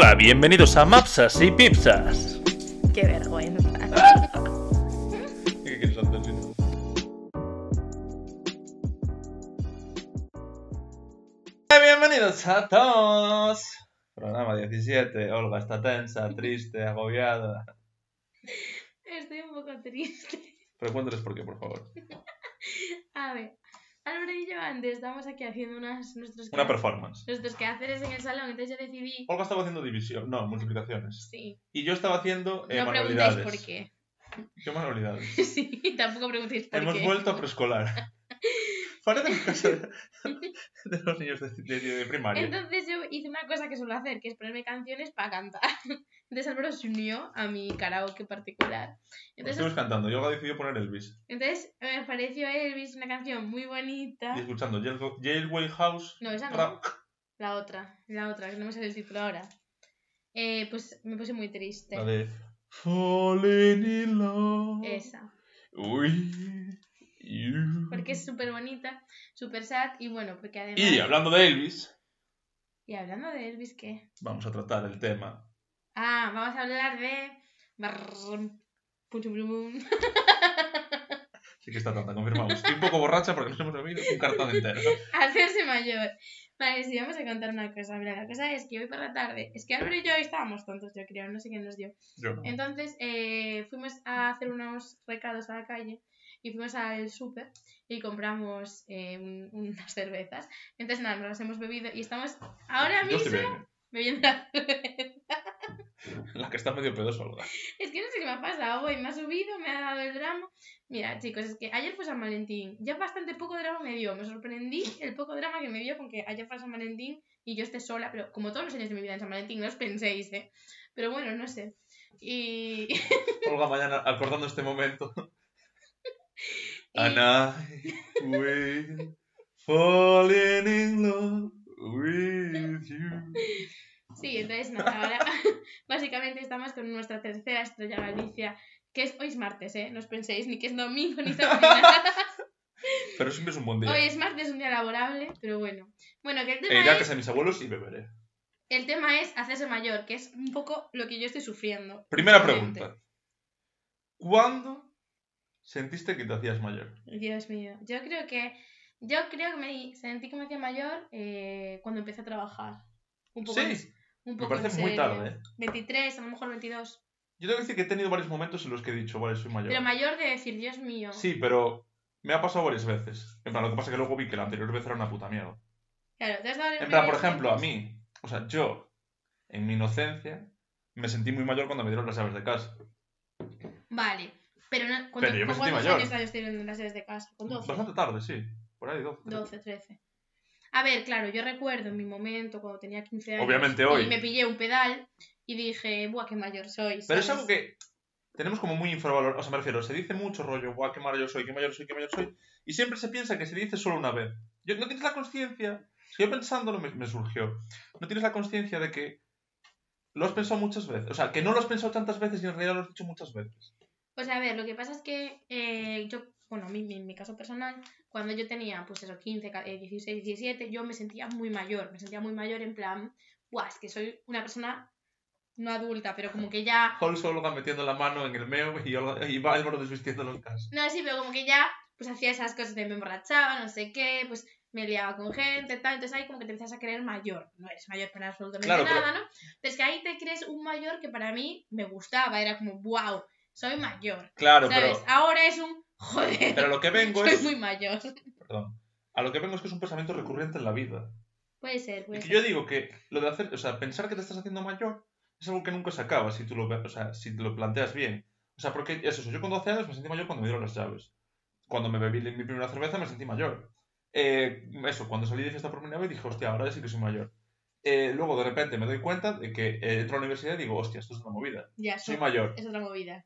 Hola, bienvenidos a Mapsas y Pipsas. Qué vergüenza. ¿Qué quieres hacer, si no? Bienvenidos a todos. Programa 17. Olga está tensa, triste, agobiada. Estoy un poco triste. Pero cuéntales por qué, por favor. A ver, Álvaro y yo antes estamos aquí haciendo unas, nuestros, Una performance. nuestros quehaceres en el salón, entonces yo decidí... Olga estaba haciendo división, no, multiplicaciones. Sí, Y yo estaba haciendo eh, no preguntéis manualidades. por qué. ¿Qué manualidades? Sí, tampoco preguntéis por Hemos qué. vuelto a preescolar. Parece la casa de, de los niños de, de- de primaria. Entonces yo hice una cosa que suelo hacer, que es ponerme canciones para cantar. Entonces Álvaro se unió a mi karaoke particular. Entonces, Estuvimos cantando y Olga decidió poner Elvis. entonces me pareció Elvis una canción muy bonita. Y escuchando Jail- Jailway House. No, esa no. La otra, la otra, que no me sale el título ahora. Eh, pues me puse muy triste. La de Falling in Love. Esa. you. Porque es súper bonita, súper sad y bueno, porque además... Y hablando de Elvis, Y hablando de Elvis, ¿qué? vamos a tratar el tema. Ah, vamos a hablar de... Sí que está tanta, confirmamos. Estoy un poco borracha porque nos hemos bebido un cartón entero. Hacerse mayor. Vale, sí, vamos a contar una cosa. Mira, la cosa es que hoy por la tarde... Es que Álvaro y yo estábamos tontos, yo creo, no sé quién nos dio. Yo no. Entonces eh, fuimos a hacer unos recados a la calle y fuimos al súper y compramos eh, un- unas cervezas. Entonces nada, nos las hemos bebido y estamos ahora mismo bien. bebiendo la cerveza. La que está medio pedosa, Olga. Es que no sé qué me ha pasado hoy, me ha subido, me ha dado el drama. Mira, chicos, es que ayer fue San Valentín, ya bastante poco drama me dio, me sorprendí el poco drama que me dio con que ayer fue San Valentín y yo esté sola, pero como todos los años de mi vida en San Valentín, no os penséis, ¿eh? Pero bueno, no sé. Y... Olga mañana acordando este momento. y- I will falling in love with you. Sí, entonces nada, ahora básicamente estamos con nuestra tercera estrella Galicia, que es hoy es martes, ¿eh? No os penséis ni que es domingo ni sábado ni nada. Pero siempre es un buen día. Hoy es martes, un día laborable, pero bueno. Bueno, que el E tema, iré a es, casa de mis abuelos y beberé. el tema es hacerse mayor, que es un poco lo que yo estoy sufriendo. Primera pregunta. ¿Cuándo sentiste que te hacías mayor? Dios mío, yo creo que yo creo que me sentí que me hacía mayor eh, cuando empecé a trabajar. Un poco, Sí, Me parece muy tarde, ¿eh? 23, a lo mejor 22. Yo tengo que decir que he tenido varios momentos en los que he dicho, vale, soy mayor. Pero mayor de decir, Dios mío. Sí, pero me ha pasado varias veces. En plan, lo que pasa es que luego vi que la anterior vez era una puta mierda. Claro, ¿te has dado En plan, por ejemplo, a mí, o sea, yo, en mi inocencia, me sentí muy mayor cuando me dieron las llaves de casa. Vale, pero, no, ¿con, Pero yo me ¿con sentí cuántos mayor. años las sedes de casa? ¿Con 12? Bastante tarde, sí. Por ahí, 12. 12, 13. A ver, claro, yo recuerdo en mi momento cuando tenía 15 años. Obviamente hoy. Y me pillé un pedal y dije, buah, qué mayor soy. Pero es algo que tenemos como muy infravalorado. O sea, me refiero, se dice mucho rollo, guau, qué mayor soy, qué mayor soy, qué mayor soy. Y siempre se piensa que se dice solo una vez. Yo, no tienes la conciencia. Yo pensándolo me, me surgió. No tienes la conciencia de que lo has pensado muchas veces. O sea, que no lo has pensado tantas veces y en realidad lo has dicho muchas veces. Pues a ver, lo que pasa es que eh, yo, bueno, a mí, en mi caso personal, cuando yo tenía, pues eso, 15, ca- eh, 16, 17, yo me sentía muy mayor. Me sentía muy mayor en plan, buah, es que soy una persona no adulta, pero como que ya Holmes Olga metiendo la mano en el meo y, Olga- y va Álvaro desvistiéndolo en casa. No, sí, pero como que ya pues hacía esas cosas de me emborrachaba, no sé qué, pues me liaba con gente, tal, entonces ahí como que te empiezas a creer mayor. No eres mayor para absolutamente Claro, pero- nada, ¿no? Entonces que ahí te crees un mayor que para mí me gustaba, era como, wow, soy mayor. Claro, ¿Sabes? pero, Ahora es un, joder, pero lo que vengo soy es... muy mayor. Perdón. A lo que vengo es que es un pensamiento recurrente en la vida. Puede ser, Y puede que ser. yo digo que lo de hacer, o sea, pensar que te estás haciendo mayor es algo que nunca se acaba si tú lo, o sea, si te lo planteas bien. O sea, porque es eso, yo con 12 años me sentí mayor cuando me dieron las llaves. Cuando me bebí mi primera cerveza me sentí mayor. Eh, eso, cuando salí de fiesta por primera vez dije, hostia, ahora sí que soy mayor. Eh, luego de repente me doy cuenta de que eh, entro a la universidad y digo, hostia, esto es una movida. Ya, Soy so- mayor. es otra movida.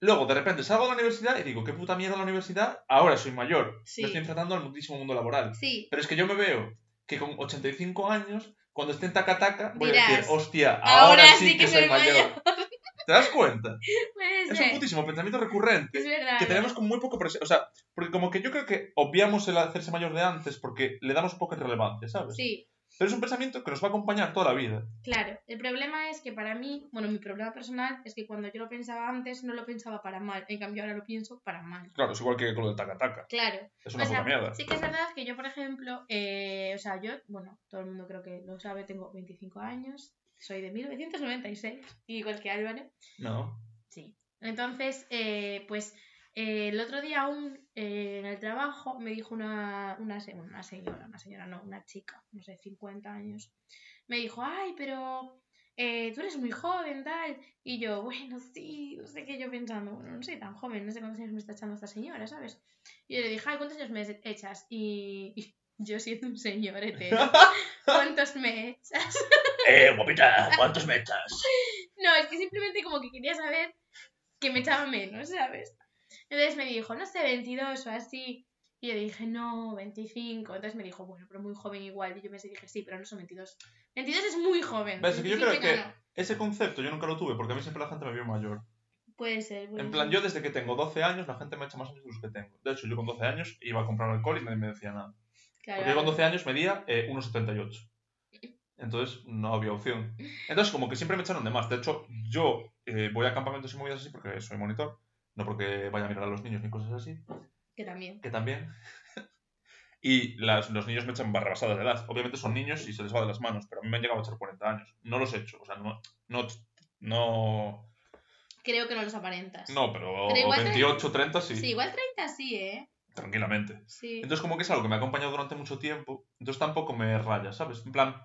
Luego de repente salgo de la universidad y digo, qué puta mierda la universidad, ahora soy mayor. Sí. Me estoy enfrentando al muchísimo mundo laboral. Sí, Pero es que yo me veo que con 85 años, cuando esté en taca-taca, voy a Dirás, decir, hostia, ahora ahora, sí que soy soy mayor. ¿Te das cuenta? puede Es un putísimo pensamiento recurrente Es verdad. que tenemos con muy poco presente. O sea, porque como que yo creo que obviamos el hacerse mayor de antes porque le damos poca relevancia, ¿sabes? Sí, Pero es un pensamiento que nos va a acompañar toda la vida. Claro, el problema es que para mí, bueno, mi problema personal es que cuando yo lo pensaba antes no lo pensaba para mal, en cambio ahora lo pienso para mal. Claro, es igual que con lo del taca-taca. Claro. Es una o sea, mierda. sí que es verdad que yo, por ejemplo, eh, o sea, yo, bueno, todo el mundo creo que lo sabe, tengo 25 años, soy de 1996, igual que Álvaro. No. Sí. Entonces, eh, pues eh, el otro día aún eh, en el trabajo me dijo una, una, señora, una señora no, una chica, no sé, 50 años, me dijo, ay, pero eh, tú eres muy joven, tal. Y yo, bueno, sí, no sé qué, yo pensando, bueno, no soy tan joven, no sé cuántos años me está echando esta señora, ¿sabes? Y yo le dije, ay, ¿cuántos años me echas? Y, y yo siendo un señor hetero, ¿cuántos me echas? eh, guapita, ¿cuántos me echas? No, es que simplemente como que quería saber que me echaba menos, ¿sabes? Entonces me dijo, no sé, 22 o así. Y yo dije, no, 25. Entonces me dijo, bueno, pero muy joven igual. Y yo me dije, sí, pero no son 22. 22 es muy joven. Es que yo 25 creo que- no. Ese concepto yo nunca lo tuve porque a mí siempre la gente me vio mayor. Puede ser. puede En plan, yo desde que tengo 12 años la gente me echa más años de los que tengo. De hecho, yo con 12 años iba a comprar alcohol y nadie me decía nada. Claro, Porque yo con 12 años medía eh, 1,78. Entonces no había opción. Entonces como que siempre me echaron de más. De hecho, yo eh, voy a campamentos y movidas así porque soy monitor. No porque vaya a mirar a los niños ni cosas así. Que también. Que también. y las- los niños me echan barrabasadas de edad. Obviamente son niños y se les va de las manos. Pero a mí me han llegado a echar 40 años. No los he hecho. O sea, no... No... No, Creo que no los aparentas. no pero, Pero igual 28, 30 sí, Sí, igual 30 sí, ¿eh? tranquilamente. Sí. Entonces como que es algo que me ha acompañado durante mucho tiempo, entonces tampoco me raya, ¿sabes? En plan,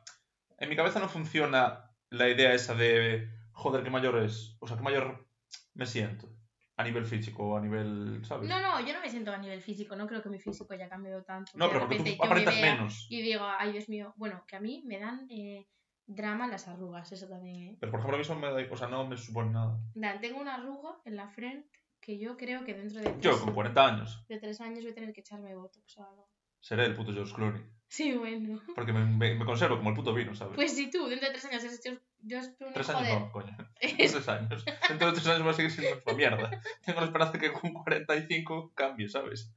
en mi cabeza no funciona la idea esa de, joder, qué mayor es, o sea, qué mayor me siento a nivel físico a nivel, ¿sabes? No, no, yo no me siento a nivel físico. No creo que mi físico haya cambiado tanto. No, pero porque tú me aparentas vea menos. Y digo, ay, Dios mío. Bueno, que a mí me dan eh, drama las arrugas, eso también, ¿eh? Pero por ejemplo, a mí eso me da, o sea, no me supone nada. Dan, tengo una arruga en la frente que yo creo que dentro de tres, Yo, con 40 años, de tres años voy a tener que echarme botox o algo. seré el puto George Clooney. Sí, bueno. Porque me, me- me conservo como el puto vino, ¿sabes? Pues si tú dentro de tres años eres George George Clooney, Tres años joder. no, coño. Tres años. Dentro de tres años voy a seguir siendo una mierda. Tengo la esperanza que con 45 cambie, ¿sabes?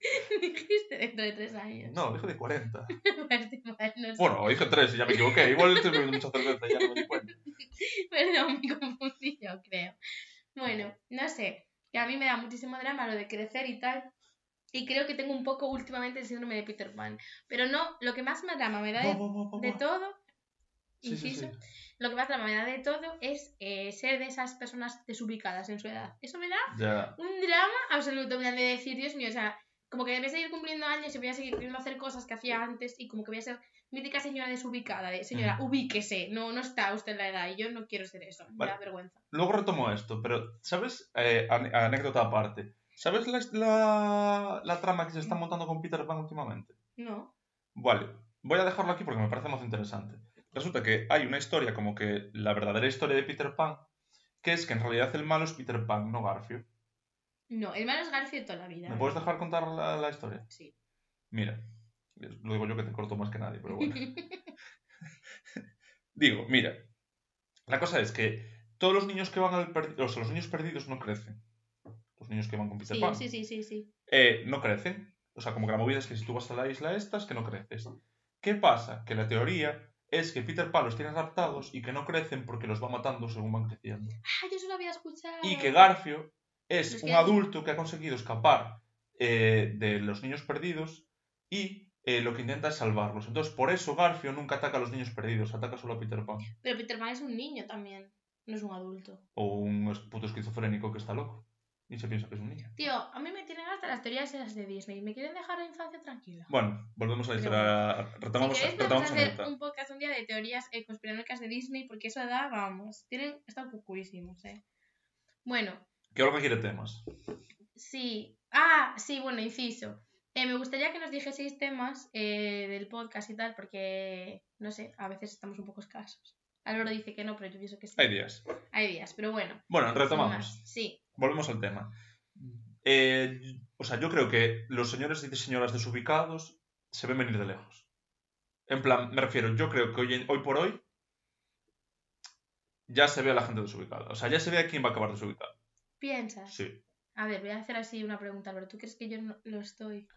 Dijiste dentro de tres años. No, dije de 40. Pues igual, no sé. Bueno, dije 3 y ya me equivoqué. Igual estoy bebiendo mucha cerveza y ya no me di cuenta. Perdón, me confundí yo, creo. Bueno, no sé. Que a mí me da muchísimo drama lo de crecer y tal. Y creo que tengo un poco últimamente el síndrome de Peter Pan. Pero no, lo que más me drama me da de, de todo, Sí, sí, inciso, sí. lo que más drama me da de todo es eh, ser de esas personas desubicadas en su edad. Eso me da Ya. un drama absoluto, en plan de decir, Dios mío, o sea, como que voy a seguir cumpliendo años y voy a seguir queriendo hacer cosas que hacía antes y como que voy a ser mítica señora desubicada, de señora, Ujú. ubíquese, no, no está usted en la edad y yo no quiero ser eso, me Vale. da vergüenza. Luego retomo esto, pero ¿sabes? Eh, anécdota aparte. ¿Sabes la, la, la trama que se está montando con Peter Pan últimamente? No. Vale, voy a dejarlo aquí porque me parece más interesante. Resulta que hay una historia como que la verdadera historia de Peter Pan, que es que en realidad el malo es Peter Pan, no Garfio. No, el malo es Garfield toda la vida. ¿Me puedes dejar contar la, la historia? Sí. Mira, lo digo yo que te corto más que nadie, pero bueno. Digo, mira, la cosa es que todos los niños que van al perdido, o sea, los niños perdidos no crecen. Los niños que van con Peter sí, Pan sí, sí, sí, sí. eh, no crecen. O sea, como que la movida es que si tú vas a la isla estas, que no creces. ¿Qué pasa? Que la teoría es que Peter Pan los tiene raptados y que no crecen porque los va matando según van creciendo. Ah, yo eso lo había escuchado. Y que Garfio es Es un que- adulto que ha conseguido escapar eh, de los niños perdidos y eh, lo que intenta es salvarlos. Entonces, por eso Garfio nunca ataca a los niños perdidos, ataca solo a Peter Pan. Pero Peter Pan es un niño también, no es un adulto. O un puto esquizofrénico que está loco y se piensa que es un niño. Tío, a mí me tienen hasta las teorías esas de Disney. Me quieren dejar la infancia tranquila. Bueno, volvemos a la Pero historia. Retomamos, si queréis retomamos podemos la hacer un podcast un día de teorías conspiranoicas de Disney porque eso da, vamos, tienen, están cucurísimos, eh. Bueno, Que ahora quiere temas. sí. Ah, sí, bueno, inciso. Eh, me gustaría que nos dijeseis temas eh, del podcast y tal, porque, no sé, a veces estamos un poco escasos. Álvaro dice que no, pero yo pienso que sí. Hay días. Hay días, pero bueno. Bueno, retomamos. Sí. Volvemos al tema. Eh, o sea, yo creo que los señores y señoras desubicados se ven venir de lejos. En plan, me refiero, yo creo que hoy, en- hoy por hoy ya se ve a la gente desubicada. O sea, ya se ve a quién va a acabar desubicado. ¿Piensas? Sí. A ver, voy a hacer así una pregunta, Álvaro. ¿Tú crees que yo no lo estoy?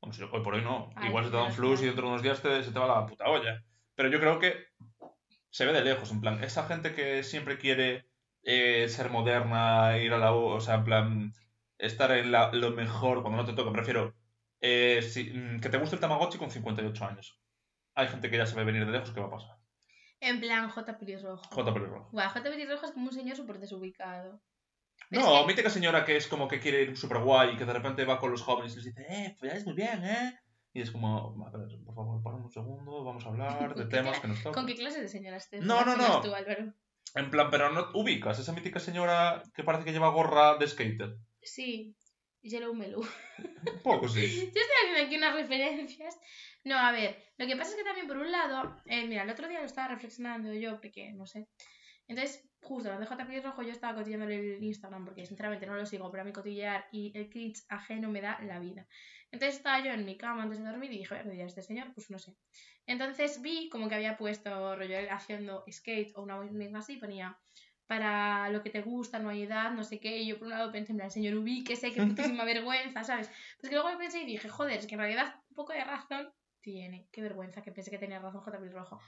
Hoy por hoy no. Ay, Igual se te da un flux y dentro de unos días te- se te va la puta olla. Pero yo creo que se ve de lejos, en plan, esa gente que siempre quiere eh, ser moderna, ir a la... O sea, en plan, estar en la- lo mejor cuando no te toca. Prefiero eh, si- mm, que te guste el Tamagotchi con 58 años. Hay gente que ya se ve venir de lejos, ¿qué va a pasar? En plan, J. Pelirrojo. J. Pelirrojo. Guau, J. Pelirrojo es como un señor súper desubicado. Pero No, es que- mítica señora que es como que quiere ir súper guay y que de repente va con los jóvenes y les dice, eh, folláis muy bien, ¿eh? Y es como, por favor, paramos un segundo, vamos a hablar de ¿Qué temas que nos ¿Con tocan. qué clase de señora estés? No, no, no. Tú, Álvaro? En plan, pero no ubicas esa mítica señora que parece que lleva gorra de skater. Sí. Yellow Melu. Un poco, sí. Yo estoy haciendo aquí unas referencias. No, a ver, lo que pasa es que también por un lado, eh, mira, el otro día lo estaba reflexionando yo, porque no sé. Entonces, justo lo de JP Rojo, yo estaba cotillando el Instagram, porque sinceramente no lo sigo, pero a mí cotillear y el cringe ajeno me da la vida. Entonces estaba yo en mi cama antes de dormir y dije, voy a a este señor, pues no sé. Entonces vi como que había puesto rollo haciendo skate o una misma así, ponía para lo que te gusta, no hay edad, no sé qué. Y yo por un lado pensé, en plan, señor ubíquese, qué putísima vergüenza, ¿sabes? Pues que luego lo pensé y dije, joder, es que en realidad un poco de razón tiene. Qué vergüenza que pensé que tenía razón J. Rojo.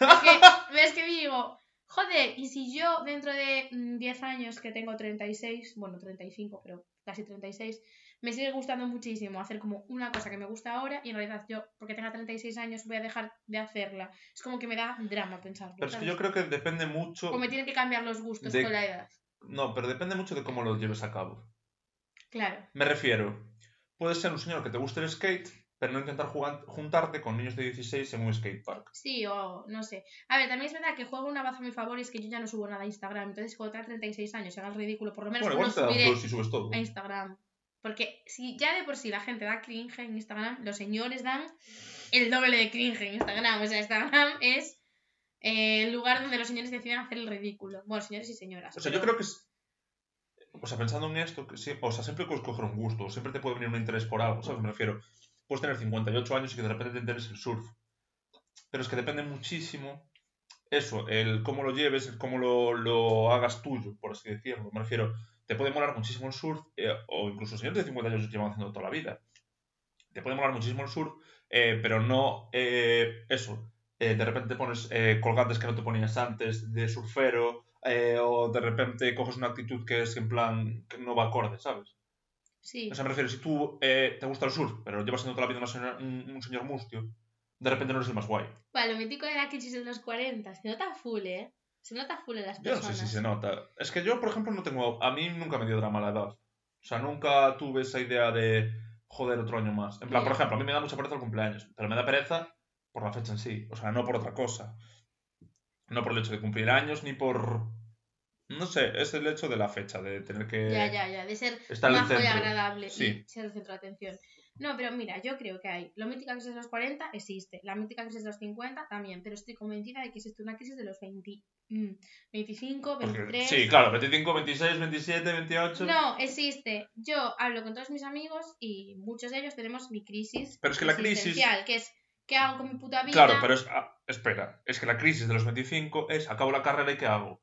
Es que, ves que digo, joder, y si yo dentro de mm, 10 años que tengo 36, bueno, 35, pero casi 36, me sigue gustando muchísimo hacer como una cosa que me gusta ahora y en realidad yo, porque tenga 36 años, voy a dejar de hacerla. Es como que me da drama pensarlo. Pero es que ¿sabes? yo creo que depende mucho... Como me tienen que cambiar los gustos de- con la edad. No, pero depende mucho de cómo lo lleves a cabo. Claro. Me refiero, puedes ser un señor que te guste el skate, pero no intentar jugar- juntarte con niños de 16 en un skatepark. Sí, o no sé. A ver, también es verdad que juego una baza a mi favor y es que yo ya no subo nada a Instagram. Entonces, cuando tenga 36 años y haga el ridículo, por lo menos Bueno, no subiré si subes todo. a Instagram. Porque si ya de por sí la gente da cringe en Instagram, los señores dan el doble de cringe en Instagram. O sea, Instagram es eh, el lugar donde los señores deciden hacer el ridículo. Bueno, señores y señoras. O sea, pero- yo creo que es... O sea, pensando en esto, que sí, o sea, siempre puedes coger un gusto, siempre te puede venir un interés por algo, ¿sabes? Me refiero, puedes tener 58 años y que de repente te interese el surf. Pero es que depende muchísimo eso, el cómo lo lleves, el cómo lo, lo hagas tuyo, por así decirlo. Me refiero, te puede molar muchísimo el surf, eh, o incluso señores de 50 años llevan haciendo toda la vida. Te puede molar muchísimo el surf, eh, pero no eh, eso. de repente te pones colgantes que no te ponías antes de surfero, o de repente coges una actitud que es en plan que no va acorde, ¿sabes? Sí. O sea, me refiero, si tú eh, te gusta el surf, pero llevas siendo toda la vida una señora- un, un señor mustio, de repente no eres el más guay. Bueno, lo mítico de la crisis de los 40. Se nota full, ¿eh? Se nota full en las Yo no personas. sé si se nota. Es que yo, por ejemplo, no tengo. A mí nunca me dio drama la edad. O sea, nunca tuve esa idea de joder otro año más. En plan, por ejemplo, a mí me da mucha pereza el cumpleaños, pero me da pereza por la fecha en sí. O sea, no por otra cosa. No por el hecho de cumplir años, ni por. No sé, es el hecho de la fecha, de tener que. Ya, ya, ya. De ser Estar majo y agradable Sí. y ser el centro de atención. No, pero mira, yo creo que hay. La mítica crisis de los 40 existe. La mítica crisis de los 50 también. Pero estoy convencida de que existe una crisis de los 20, mm, 25, Porque- 23. sí, claro, 25, 26, 27, 28. No, existe. Yo hablo con todos mis amigos y muchos de ellos tenemos mi crisis. Pero es que la crisis- Que es, ¿qué hago con mi puta vida? Claro, pero es. ah, espera, es que la crisis de los 25 es acabo la carrera y ¿qué hago?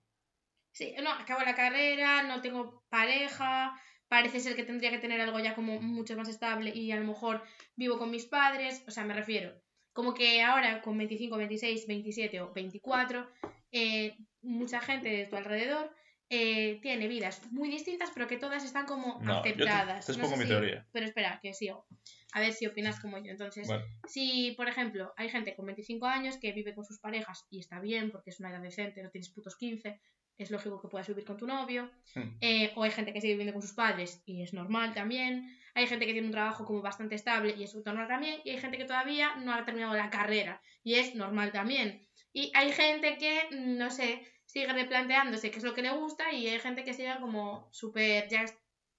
Sí, no, acabo la carrera, no tengo pareja, parece ser que tendría que tener algo ya como mucho más estable y a lo mejor vivo con mis padres, o sea, me refiero, como que ahora con 25, 26, 27 o 24, eh, mucha gente de tu alrededor eh, tiene vidas muy distintas, pero que todas están como No, yo te- aceptadas. te No expongo sé mi si- teoría. Pero espera, que sigo. A ver si opinas como yo. Entonces, Bueno. si, por ejemplo, hay gente con 25 años que vive con sus parejas y está bien porque es una edad decente, no tienes putos 15, es lógico que puedas vivir con tu novio. Hmm. Eh, o hay gente que sigue viviendo con sus padres y es normal también. Hay gente que tiene un trabajo como bastante estable y es normal también. Y hay gente que todavía no ha terminado la carrera y es normal también. Y hay gente que, mm, no sé, sigue replanteándose qué es lo que le gusta y hay gente que sigue como súper, ya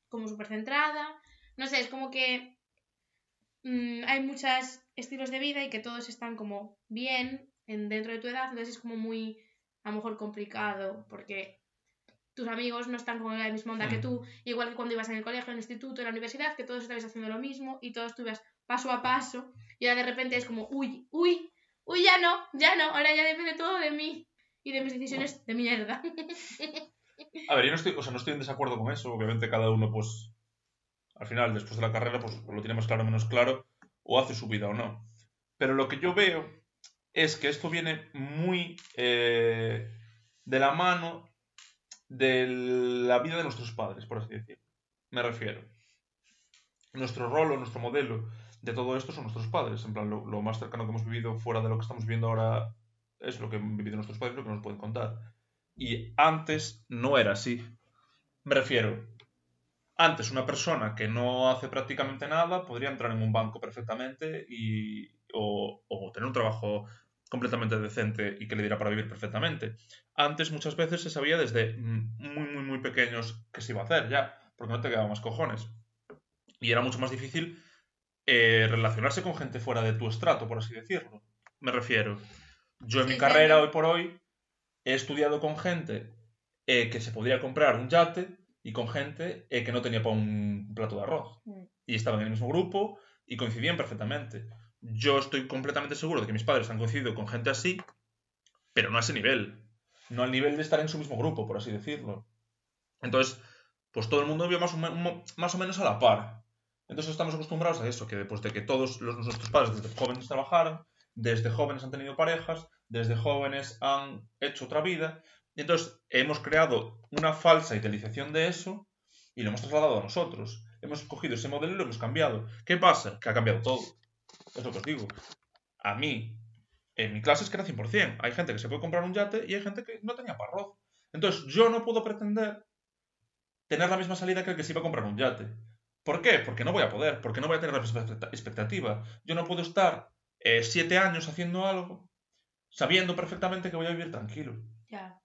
como súper centrada. No sé, es como que mm, hay muchos estilos de vida y que todos están como bien en, dentro de tu edad, entonces es como muy, a lo mejor, complicado porque tus amigos no están con la misma onda que tú, igual que cuando ibas en el colegio, en el instituto, en la universidad, que todos estabais haciendo lo mismo y todos tú ibas paso a paso y ahora de repente es como, uy, uy, uy, ya no, ya no, ahora ya depende todo de mí y de mis decisiones de mierda. A ver, yo no estoy, o sea, no estoy en desacuerdo con eso. Obviamente cada uno, pues, al final, después de la carrera, pues lo tiene más claro o menos claro. o hace su vida o no. Pero lo que yo veo es que esto viene muy eh, de la mano de la vida de nuestros padres, por así decirlo. Me refiero. Nuestro rol o nuestro modelo de todo esto son nuestros padres. En plan, lo, más cercano que hemos vivido fuera de lo que estamos viviendo ahora es lo que han vivido nuestros padres, lo que nos pueden contar. Y antes no era así. Me refiero, antes una persona que no hace prácticamente nada podría entrar en un banco perfectamente y, o tener un trabajo completamente decente y que le diera para vivir perfectamente. Antes muchas veces se sabía desde muy, muy, muy pequeños que se iba a hacer ya, porque no te quedaban más cojones. Y era mucho más difícil eh, relacionarse con gente fuera de tu estrato, por así decirlo. Me refiero, yo en Sí, mi carrera sí. hoy por hoy he estudiado con gente eh, que se podría comprar un yate y con gente eh, que no tenía para un plato de arroz. Mm. Y estaban en el mismo grupo y coincidían perfectamente. Yo estoy completamente seguro de que mis padres han coincidido con gente así, pero no a ese nivel. No al nivel de estar en su mismo grupo, por así decirlo. Entonces, pues todo el mundo vive más o, más o menos a la par. Entonces estamos acostumbrados a eso, que después de que todos los, nuestros padres desde jóvenes trabajaron, desde jóvenes han tenido parejas, desde jóvenes han hecho otra vida, entonces hemos creado una falsa idealización de eso y lo hemos trasladado a nosotros. Hemos cogido ese modelo y lo hemos cambiado. ¿Qué pasa? Que ha cambiado todo. Es lo que os digo. A mí, en mi clase es que era 100%. Hay gente que se puede comprar un yate y hay gente que no tenía para arroz. Entonces yo no puedo pretender tener la misma salida que el que se iba a comprar un yate. ¿Por qué? Porque no voy a poder, porque no voy a tener la misma expecta- expectativa. Yo no puedo estar eh, siete años haciendo algo sabiendo perfectamente que voy a vivir tranquilo. Ya.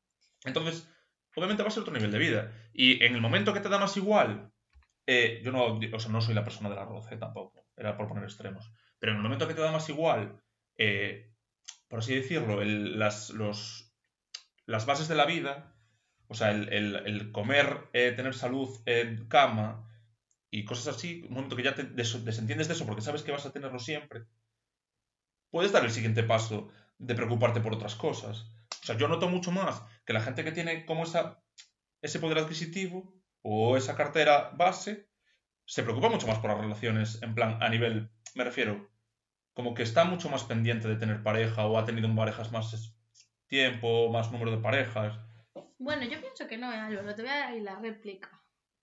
Entonces, obviamente va a ser otro nivel de vida. Y en el momento que te da más igual, eh, yo no, o sea, no soy la persona del arroz, eh, tampoco, era por poner extremos. Pero en el momento que te da más igual, eh, por así decirlo, las, bases de la vida, o sea, el, comer, eh, tener salud, en cama y cosas así, un momento que ya te des- desentiendes de eso porque sabes que vas a tenerlo siempre, puedes dar el siguiente paso de preocuparte por otras cosas. O sea, yo noto mucho más que la gente que tiene como ese poder adquisitivo o esa cartera base se preocupa mucho más por las relaciones, en plan, a nivel, me refiero, como que está mucho más pendiente de tener pareja o ha tenido parejas más tiempo, más número de parejas. Bueno, yo pienso que no, eh, Álvaro. Te voy a dar ahí la réplica.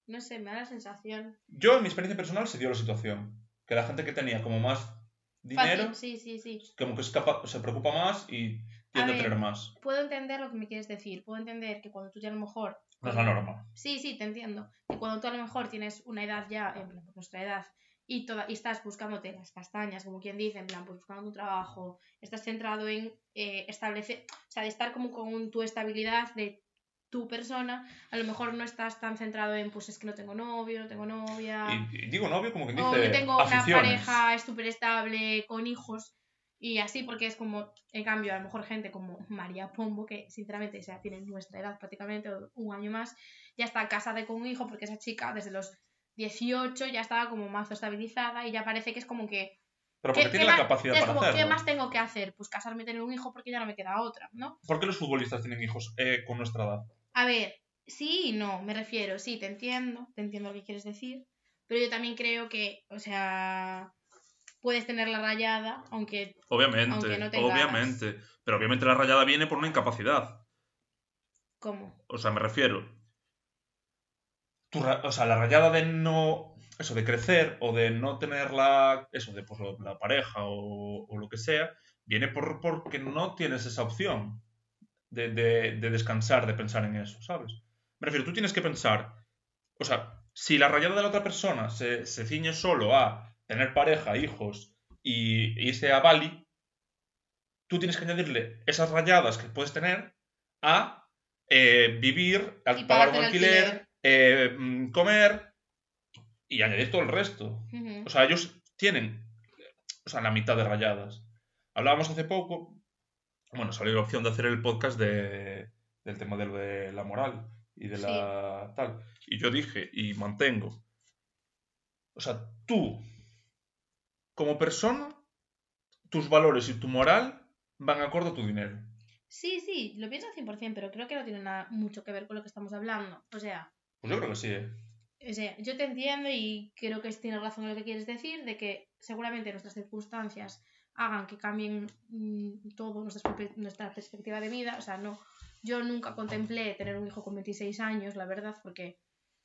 No sé, me da la sensación. Yo, en mi experiencia personal, se dio la situación. Que la gente que tenía como más dinero, Fácil, sí, sí, sí. como que es se preocupa más y tiende a, ver. tener más. Puedo entender lo que me quieres decir. Puedo entender que cuando tú ya a lo mejor. No es la norma. Sí, sí, te entiendo. Que cuando tú a lo mejor tienes una edad ya, en nuestra edad, y, toda, y estás buscándote las castañas, como quien dice, en plan, pues buscando un trabajo, estás centrado en eh, establecer, o sea, de estar como con tu estabilidad de tu persona, a lo mejor no estás tan centrado en, pues es que no tengo novio, no tengo novia, Y, y digo novio como quien o dice yo tengo una pareja súper estable con hijos. Y así, porque es como, en cambio, a lo mejor gente como María Pombo, que sinceramente, o sea, tiene nuestra edad prácticamente, o un año más, ya está casada con un hijo, porque esa chica desde los 18 ya estaba como más estabilizada y ya parece que es como que... Pero ¿qué- porque qué tiene la más- capacidad para como, ¿qué más tengo que hacer? Pues casarme y tener un hijo porque ya no me queda otra, ¿no? ¿Por qué los futbolistas tienen hijos eh, con nuestra edad? A ver, sí y no, me refiero, sí, te entiendo, te entiendo lo que quieres decir, pero yo también creo que, o sea, puedes tener la rayada, aunque Obviamente, Aunque no tengas- obviamente. Pero obviamente la rayada viene por una incapacidad. ¿cómo? O sea, me refiero. Tu o sea, la rayada de no. Eso, de crecer o de no tener la. Eso, de pues, la pareja o, o lo que sea, viene por, porque no tienes esa opción de, de- de descansar, de pensar en eso, ¿sabes? Me refiero, tú tienes que pensar. O sea, si la rayada de la otra persona se, se ciñe solo a tener pareja, hijos y y irse a Bali, tú tienes que añadirle esas rayadas que puedes tener a eh, vivir, al pagar un alquiler. Eh, mm, comer y añadir todo el resto. O sea, ellos tienen o sea, la mitad de rayadas. Hablábamos hace poco, bueno, salió la opción de hacer el podcast de, del tema de, lo de la moral y de la tal. Y yo dije, y mantengo, o sea, tú, como persona, tus valores y tu moral van acorde a tu dinero. Sí, sí, lo pienso al 100%, pero creo que no tiene nada mucho que ver con lo que estamos hablando. O sea, Pues yo creo que sí, ¿eh? o sea, yo te entiendo y creo que tienes razón en lo que quieres decir, de que seguramente nuestras circunstancias hagan que cambien mm, todo nuestra, nuestra perspectiva de vida. O sea, no, yo nunca contemplé tener un hijo con 26 años, la verdad, porque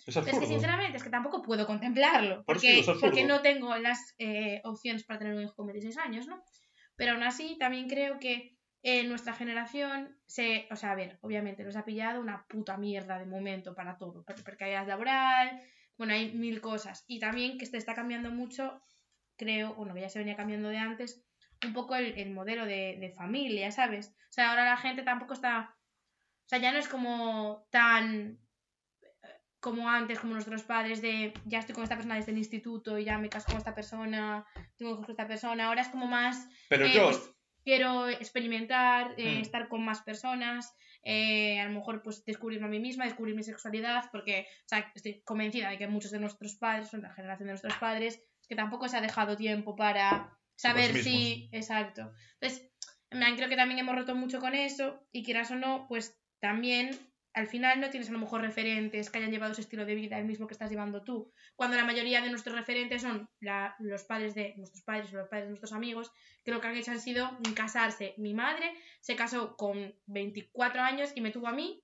Es es que sinceramente es que tampoco puedo contemplarlo, Por porque, porque no tengo las eh, opciones para tener un hijo con 26 años, ¿no? Pero aún así también creo que en nuestra generación se, o sea, a ver, obviamente nos ha pillado una puta mierda de momento para todo, precariedad laboral, bueno, hay mil cosas y también que se está cambiando mucho, creo, bueno, que ya se venía cambiando de antes, un poco el, el modelo de, de familia, ¿sabes? O sea, ahora la gente tampoco está, o sea, ya no es como tan como antes, como nuestros padres, de ya estoy con esta persona desde el instituto y ya me caso con esta persona, tengo hijos con esta persona. Ahora es como más, Pero eh, yo, pues, quiero experimentar, eh, Hmm. estar con más personas, eh, a lo mejor pues descubrirme a mí misma, descubrir mi sexualidad, porque o sea, estoy convencida de que muchos de nuestros padres, son la generación de nuestros padres, que tampoco se ha dejado tiempo para saber sí si... Exacto. Entonces, creo que también hemos roto mucho con eso y quieras o no, pues también al final no tienes a lo mejor referentes que hayan llevado ese estilo de vida el mismo que estás llevando tú. Cuando la mayoría de nuestros referentes son la- los padres de nuestros padres o los padres de nuestros amigos, que lo que han hecho han sido casarse. Mi madre se casó con 24 años y me tuvo a mí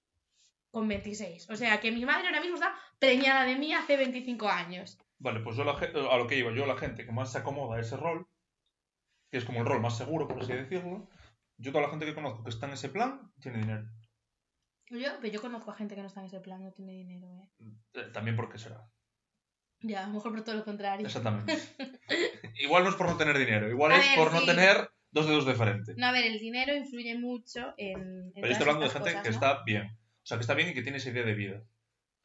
con 26. O sea que mi madre ahora mismo está preñada de mí hace 25 años. vale, pues yo la a lo que iba, yo la gente que más se acomoda a ese rol, que es como el rol más seguro, por así decirlo, yo toda la gente que conozco que está en ese plan, tiene dinero. Yo, pero yo conozco a gente que no está en ese plan, no tiene dinero, ¿eh? Eh, también porque será. Ya, a lo mejor por todo lo contrario. Exactamente. igual no es por no tener dinero, igual A es ver, por no tener dos dedos de frente. No, a ver, el dinero influye mucho en. en Pero yo estoy hablando de gente cosas, que ¿no? está bien. O sea, que está bien y que tiene esa idea de vida.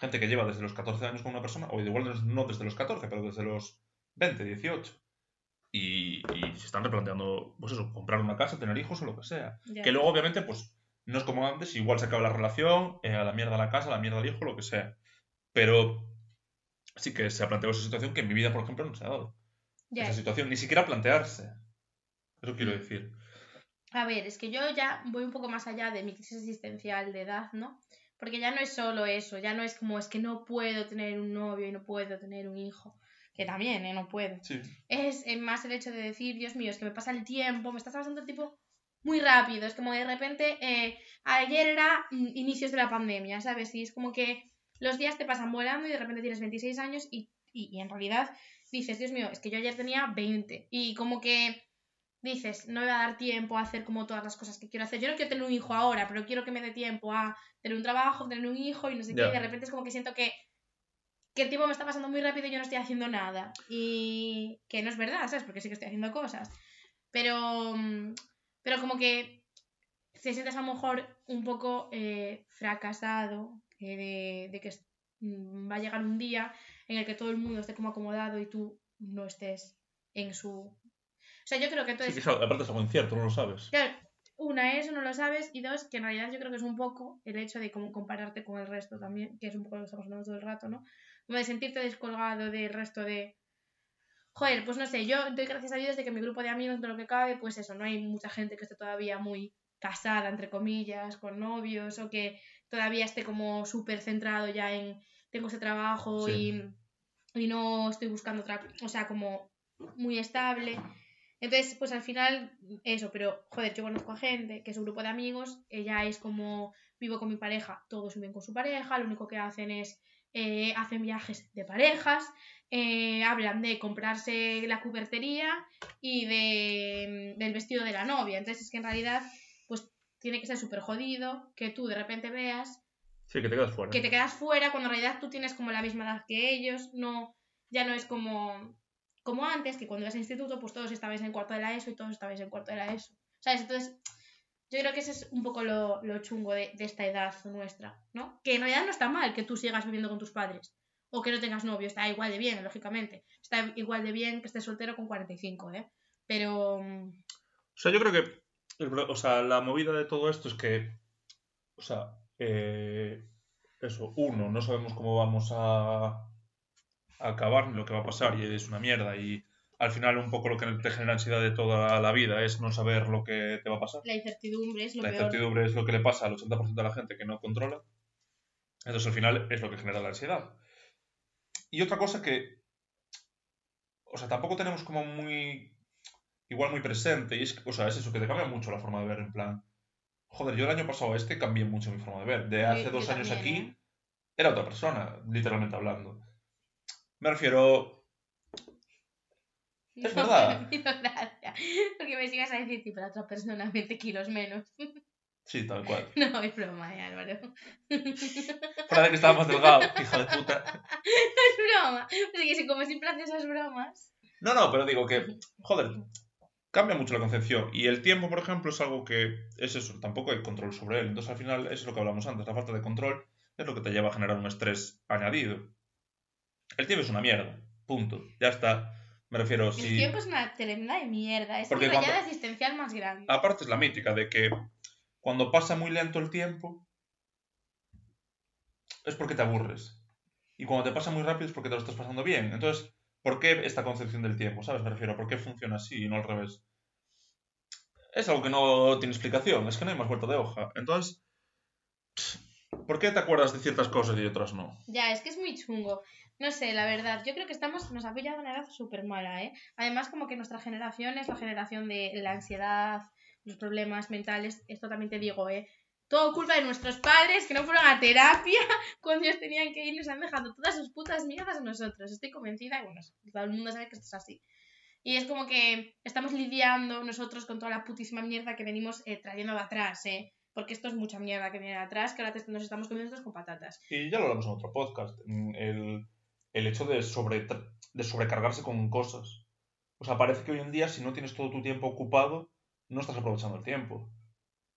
Gente que lleva desde los 14 años con una persona, o igual no- no desde los 14, pero desde los 20, 18. Y, y se están replanteando, pues eso, comprar una casa, tener hijos o lo que sea. Ya. Que luego, obviamente, pues no es como antes, igual se acaba la relación, eh, a la mierda la casa, a la mierda el hijo, lo que sea. Pero sí que se ha planteado esa situación que en mi vida, por ejemplo, no se ha dado. Ya. Esa situación, ni siquiera plantearse. Eso quiero decir. A ver, es que yo ya voy un poco más allá de mi crisis existencial de edad, ¿no? Porque ya no es solo eso, ya no es como es que no puedo tener un novio y no puedo tener un hijo, que también, ¿eh? No puedo. Sí. Es eh, más el hecho de decir, Dios mío, es que me pasa el tiempo, me está pasando el tiempo muy rápido, es como de repente, eh, ayer era inicios de la pandemia, ¿sabes? Y es como que los días te pasan volando y de repente tienes 26 años y, y, y en realidad dices, Dios mío, es que yo ayer tenía 20 y como que dices, no me va a dar tiempo a hacer como todas las cosas que quiero hacer. Yo no quiero tener un hijo ahora, pero quiero que me dé tiempo a tener un trabajo, tener un hijo y no sé qué. Y de repente es como que siento que, que el tiempo me está pasando muy rápido y yo no estoy haciendo nada. Y que no es verdad, ¿sabes? Porque sí que estoy haciendo cosas. Pero, mm, pero como que te sientes a lo mejor un poco eh, fracasado eh, de, de que mm, va a llegar un día en el que todo el mundo esté como acomodado y tú no estés en su... O sea, yo creo que Sí, entonces... que es aparte es algo incierto, no lo sabes. Claro, una, eso no lo sabes, y dos, que en realidad yo creo que es un poco el hecho de como compararte con el resto también, que es un poco lo que estamos hablando todo el rato, ¿no? Como de sentirte descolgado del resto de... Joder, pues no sé, yo doy gracias a Dios de que mi grupo de amigos, de lo que cabe, pues eso, no hay mucha gente que esté todavía muy casada, entre comillas, con novios, o que todavía esté como súper centrado ya en tengo ese trabajo Sí. y, y no estoy buscando otra, o sea, como muy estable. Entonces, pues al final, eso, pero joder, yo conozco a gente que es un grupo de amigos, ella es como vivo con mi pareja, todos viven con su pareja, lo único que hacen es eh, hacen viajes de parejas, eh, hablan de comprarse la cubertería y de, del vestido de la novia. Entonces es que en realidad, pues tiene que ser súper jodido que tú de repente veas Sí, que te quedas fuera. que te quedas fuera cuando en realidad tú tienes como la misma edad que ellos, no, ya no es como, como antes, que cuando ibas a instituto, pues todos estabais en cuarto de la ESO y todos estabais en cuarto de la ESO. ¿Sabes? Entonces, yo creo que ese es un poco lo, lo chungo de, de esta edad nuestra, ¿no? Que en realidad no está mal que tú sigas viviendo con tus padres. O que no tengas novio, está igual de bien, lógicamente. Está igual de bien que estés soltero con 45, ¿eh? Pero... mm, O sea, yo creo que. O sea, la movida de todo esto es que. O sea, eh, eso, uno, no sabemos cómo vamos a, a acabar ni lo que va a pasar y es una mierda. Y al final, un poco lo que te genera ansiedad de toda la vida es no saber lo que te va a pasar. La incertidumbre es lo La peor. incertidumbre es lo que le pasa al 80% de la gente que no controla. Entonces, al final, es lo que genera la ansiedad. Y otra cosa que, o sea, tampoco tenemos como muy, igual muy presente, y es, o sea, es eso, que te cambia mucho la forma de ver, en plan, joder, yo el año pasado a este cambié mucho mi forma de ver. De hace Yo- dos yo años también, aquí, ¿eh? era otra persona, literalmente hablando. Me refiero, Es No, verdad. me hizo gracia. Porque me sigas a decir, tipo, la otra persona 20 kilos menos. sí, tal cual. No, es broma, eh, Álvaro. De que estaba más delgado, hija de puta. Es broma. Es que si como siempre haces esas bromas. No, no, pero digo que, joder, cambia mucho la concepción. Y el tiempo, por ejemplo, es algo que es eso, tampoco hay control sobre él. Entonces, al final, eso es lo que hablamos antes, la falta de control es lo que te lleva a generar un estrés añadido. El tiempo es una mierda, punto. Ya está. Me refiero, El si... tiempo es una tremenda de mierda. Es Porque mi cuando- rayada existencial más grande. Aparte es la mítica de que cuando pasa muy lento el tiempo es porque te aburres. Y cuando te pasa muy rápido es porque te lo estás pasando bien. Entonces, ¿por qué esta concepción del tiempo? ¿Sabes? Me refiero, ¿por qué funciona así y no al revés? Es algo que no tiene explicación, es que no hay más vuelta de hoja. Entonces, ¿por qué te acuerdas de ciertas cosas y de otras no? Ya, es que es muy chungo. No sé, la verdad, yo creo que estamos, nos ha pillado una edad súper mala, ¿eh? Además, como que nuestra generación es la generación de la ansiedad, los problemas mentales. Esto también te digo, ¿eh? Todo culpa de nuestros padres que no fueron a terapia cuando ellos tenían que ir nos han dejado todas sus putas mierdas a nosotros. Estoy convencida y bueno, todo el mundo sabe que esto es así. Y es como que estamos lidiando nosotros con toda la putísima mierda que venimos eh, trayendo de atrás, ¿eh? Porque esto es mucha mierda que viene de atrás, que ahora nos estamos comiendo con patatas. Y ya lo hablamos en otro podcast, mm, el, el hecho de, sobre, de sobrecargarse con cosas. O sea, parece que hoy en día si no tienes todo tu tiempo ocupado, no estás aprovechando el tiempo.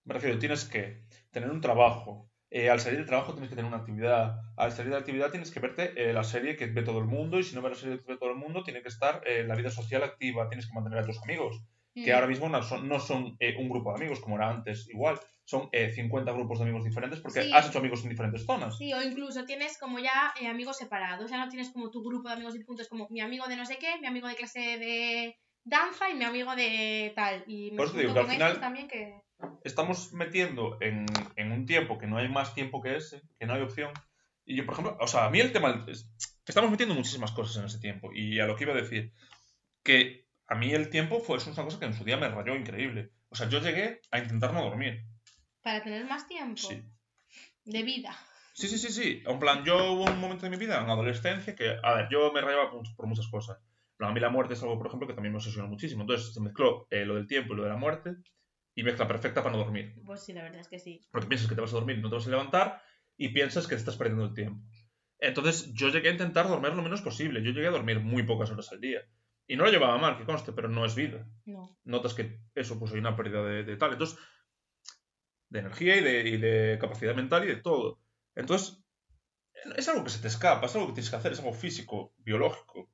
Me refiero, tienes que tener un trabajo. eh, al salir del trabajo tienes que tener una actividad. Al salir de la actividad tienes que verte eh, la serie que ve todo el mundo. Y si no ves la serie que ve todo el mundo, tiene que estar eh, la vida social activa. Tienes que mantener a tus amigos. Que Mm. ahora mismo no son, no son eh, un grupo de amigos como era antes. Igual, son eh, 50 grupos de amigos diferentes porque Sí. has hecho amigos en diferentes zonas. Sí, o incluso tienes como ya eh, amigos separados, ya no tienes como tu grupo de amigos y puntos, como mi amigo de no sé qué, mi amigo de clase de danza y mi amigo de tal. Y me Por eso digo que al final- también que... estamos metiendo en, en un tiempo que no hay más tiempo que ese, que no hay opción. Y yo, por ejemplo, o sea, a mí el tema es estamos metiendo muchísimas cosas en ese tiempo. Y a lo que iba a decir, que a mí el tiempo fue es una cosa que en su día me rayó increíble. O sea, yo llegué a intentar no dormir. Para tener más tiempo Sí. de vida. Sí, sí, sí, sí. En plan, yo hubo un momento de mi vida, en adolescencia, que, a ver, yo me rayaba por, muchas cosas. Plan, a mí la muerte es algo, por ejemplo, que también me obsesiona muchísimo. Entonces se mezcló eh, lo del tiempo y lo de la muerte y mezcla perfecta para no dormir. Pues sí, la verdad es que sí. porque piensas que te vas a dormir y no te vas a levantar y piensas que te estás perdiendo el tiempo. Entonces yo llegué a intentar dormir lo menos posible. Yo llegué a dormir muy pocas horas al día. Y no lo llevaba mal, que conste, pero no es vida. No. Notas que eso, pues hay una pérdida de, de tal. Entonces, de energía y de, y de capacidad mental y de todo. Entonces, es algo que se te escapa, es algo que tienes que hacer, es algo físico, biológico.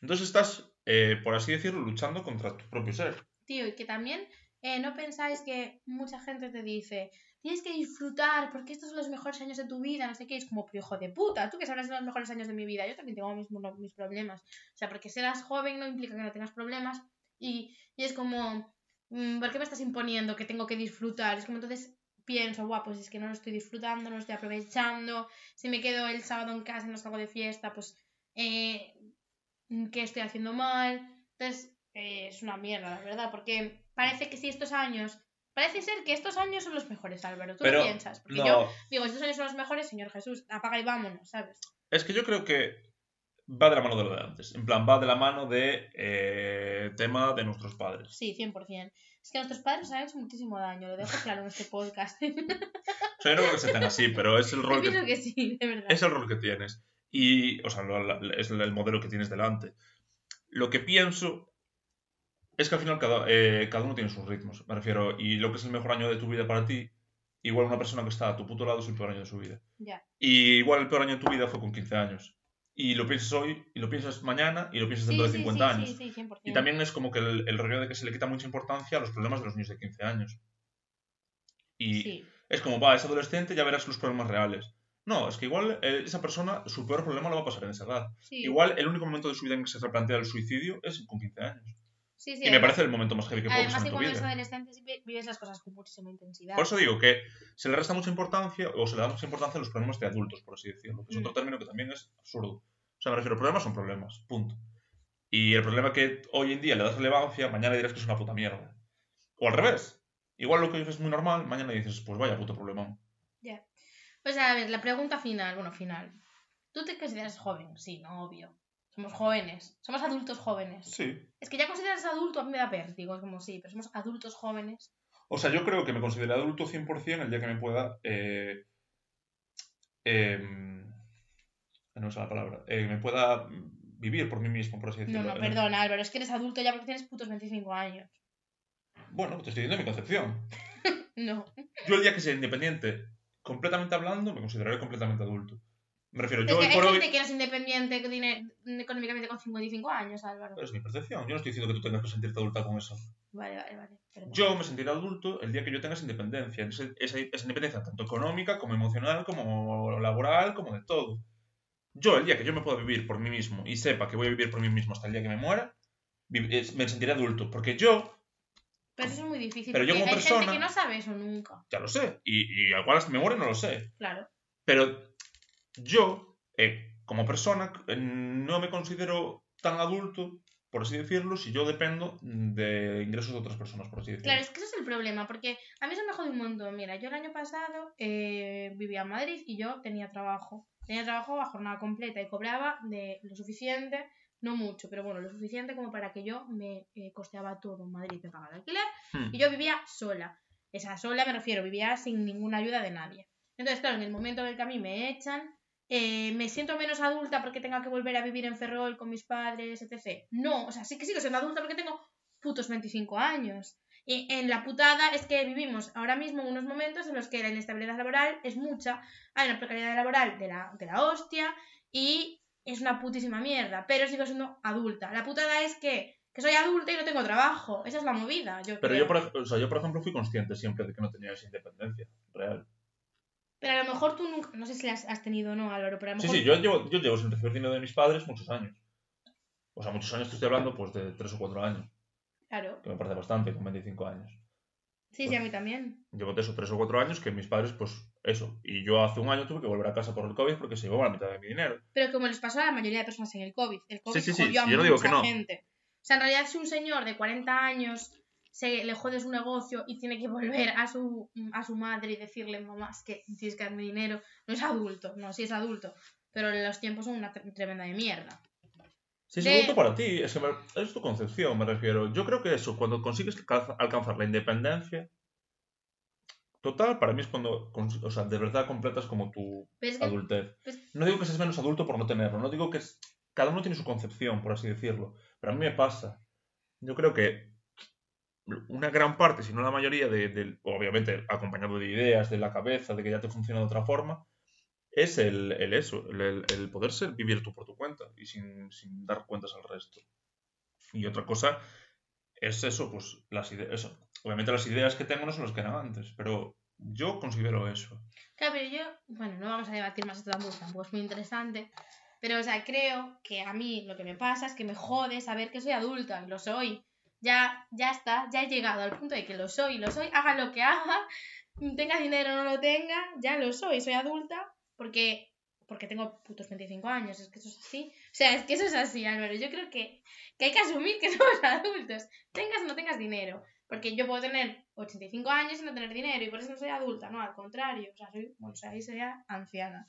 Entonces estás, eh, por así decirlo, luchando contra tu propio ser. Tío, y que también eh, no pensáis que mucha gente te dice, tienes que disfrutar porque estos son los mejores años de tu vida, no sé qué, es como, pero hijo de puta, tú que sabrás de los mejores años de mi vida, yo también tengo mis, mis problemas. O sea, porque serás joven no implica que no tengas problemas y, y es como, mm, ¿por qué me estás imponiendo que tengo que disfrutar? Es como entonces pienso, guau, pues es que no lo estoy disfrutando, no lo estoy aprovechando, si me quedo el sábado en casa y no salgo de fiesta, pues, eh, ¿qué estoy haciendo mal? Entonces, eh, es una mierda, la verdad, porque parece que si estos años. Parece ser que estos años son los mejores, Álvaro. ¿Tú Pero lo piensas? Porque no, yo digo, estos años son los mejores, Señor Jesús, apaga y vámonos, ¿sabes? Es que yo creo que va de la mano de lo de antes. En plan, va de la mano de eh, tema de nuestros padres. Sí, 100%. Es que nuestros padres nos han hecho muchísimo daño, lo dejo claro en este podcast. O sea, yo no creo que se tenga así, pero es el Yo rol pienso que, que sí, de verdad. es el rol que tienes. Y, o sea, lo- la- es el modelo que tienes delante. Lo que pienso es que al final cada, eh, cada uno tiene sus ritmos. Me refiero, y lo que es el mejor año de tu vida para ti, igual una persona que está a tu puto lado es el peor año de su vida. Ya. Y igual el peor año de tu vida fue con 15 años. Y lo piensas hoy, y lo piensas mañana, y lo piensas Sí, dentro de sí, 50 sí, años. sí, sí, 100%. Y también es como que el, el rollo de que se le quita mucha importancia a los problemas de los niños de 15 años. Y es como, va, es adolescente, ya verás los problemas reales. No, es que igual eh, esa persona, su peor problema lo va a pasar en esa edad. Igual el único momento de su vida en que se replantea el suicidio es con 15 años. Sí, sí, y me parece el momento más heavy que puede Además pasar que en tu cuando eres vida. adolescente sí vi- vives las cosas con muchísima intensidad. Por eso digo que se le resta mucha importancia, o se le da mucha importancia a los problemas de adultos, por así decirlo, que es Mm. otro término que también es absurdo. O sea, me refiero, problemas son problemas, punto. Y el problema que hoy en día le das relevancia, mañana dirás que es una puta mierda. O al revés. Igual lo que es muy normal, mañana dices, pues vaya puto problemón. Ya. Pues a ver, la pregunta final, bueno, final. ¿Tú te consideras joven? Sí, no, obvio. Somos jóvenes. Somos adultos jóvenes. Sí. Es que ya consideras adulto, a mí me da vértigo. Es como, sí, pero somos adultos jóvenes. O sea, yo creo que me considero adulto 100% el día que me pueda... Eh, em, no sé la palabra. eh, me pueda vivir por mí mismo, por así No, decirlo. no, perdona, Álvaro, es que eres adulto ya porque tienes putos 25 años. Bueno, te estoy diciendo mi concepción. No. Yo el día que sea independiente, completamente hablando, me consideraré completamente adulto. Me refiero, Es yo que hoy gente que es independiente que tiene económicamente con 55 años, Álvaro. Es mi percepción. Yo no estoy diciendo que tú tengas que sentirte adulta con eso. Vale, vale, vale. perdón. Yo me sentiré adulto el día que yo tenga esa independencia. Esa, esa- esa independencia tanto económica como emocional, como laboral, como de todo. Yo el día que yo me pueda vivir por mí mismo y sepa que voy a vivir por mí mismo hasta el día que me muera, es- me sentiré adulto. Porque yo, Pero eso es muy difícil. Pero yo como hay gente persona- que no sabe eso nunca. ya lo sé. Y, y igual hasta me muere no lo sé. Claro. Pero yo, eh, como persona, eh, no me considero tan adulto, por así decirlo, si yo dependo de ingresos de otras personas, por así decirlo. Claro, es que ese es el problema, porque a mí eso me jode un montón. Mira, yo el año pasado eh, vivía en Madrid y yo tenía trabajo. Tenía trabajo a jornada completa y cobraba de lo suficiente, no mucho, pero bueno, lo suficiente como para que yo me eh, costeaba todo en Madrid, me pagaba el alquiler Hmm. y yo vivía sola. Esa sola me refiero, vivía sin ninguna ayuda de nadie. Entonces, claro, en el momento en el que a mí me echan, eh, me siento menos adulta porque tenga que volver a vivir en Ferrol con mis padres, etc. No, o sea, sí que sigo siendo adulta porque tengo putos 25 años. Y en la putada es que vivimos ahora mismo unos momentos en los que la inestabilidad laboral es mucha, hay una precariedad laboral de la, de la hostia y es una putísima mierda, pero sigo siendo adulta. La putada es que, que soy adulta y no tengo trabajo. Esa es la movida. Yo Pero creo. yo por, o sea, yo, por ejemplo, fui consciente siempre de que no tenía esa independencia real. Pero a lo mejor tú nunca, no sé si la has, tenido o no, Álvaro, pero a lo Sí, mejor... sí, yo llevo, yo llevo sin recibir dinero de mis padres muchos años. O sea, muchos años te estoy hablando, pues, de 3 o 4 años, Claro. que me parece bastante, con 25 años. Sí, sí, a mí también. Llevo de esos 3 o 4 años que mis padres, pues, eso. Y yo hace un año tuve que volver a casa por el COVID porque se llevaba la mitad de mi dinero. Pero como les pasó a la mayoría de personas en el COVID. El COVID sí, sí, jodió a sí, yo no digo que no. gente. O sea, en realidad si un señor de 40 años se le jode su negocio y tiene que volver a su, a su madre y decirle, mamá, es que tienes que darme dinero, no es adulto. No, sí es adulto. Pero los tiempos son una tre- tremenda de mierda. Sí, es De- adulto para ti, es, que me- es tu concepción, me refiero. Yo creo que eso, cuando consigues alcanza- alcanzar la independencia total, para mí es cuando, o sea, de verdad completas como tu que adultez. pues- No digo que seas menos adulto por no tenerlo, no digo que es- cada uno tiene su concepción, por así decirlo, pero a mí me pasa. Yo creo que una gran parte, si no la mayoría, de, obviamente acompañado de ideas, de la cabeza, de que ya te funciona de otra forma, es el, el eso, el, poder ser, vivir tú por tu cuenta y sin, sin dar cuentas al resto. Y otra cosa es eso, pues las ideas. Obviamente las ideas que tengo no son las que eran antes, pero yo considero eso. Claro, pero yo, bueno, no vamos a debatir más esto tampoco, tampoco es muy interesante. Pero, o sea, creo que a mí lo que me pasa es que me jode saber que soy adulta, lo soy. Ya, ya está, ya he llegado al punto de que lo soy, lo soy, haga lo que haga, tenga dinero o no lo tenga, ya lo soy, soy adulta, porque, porque tengo putos 25 años, es que eso es así. O sea, es que eso es así, Álvaro. Yo creo que, que hay que asumir que somos adultos, tengas o no tengas dinero. Porque yo puedo tener 85 años y no tener dinero, y por eso no soy adulta, no, al contrario. O sea, soy, bueno, o sea, ahí sería anciana.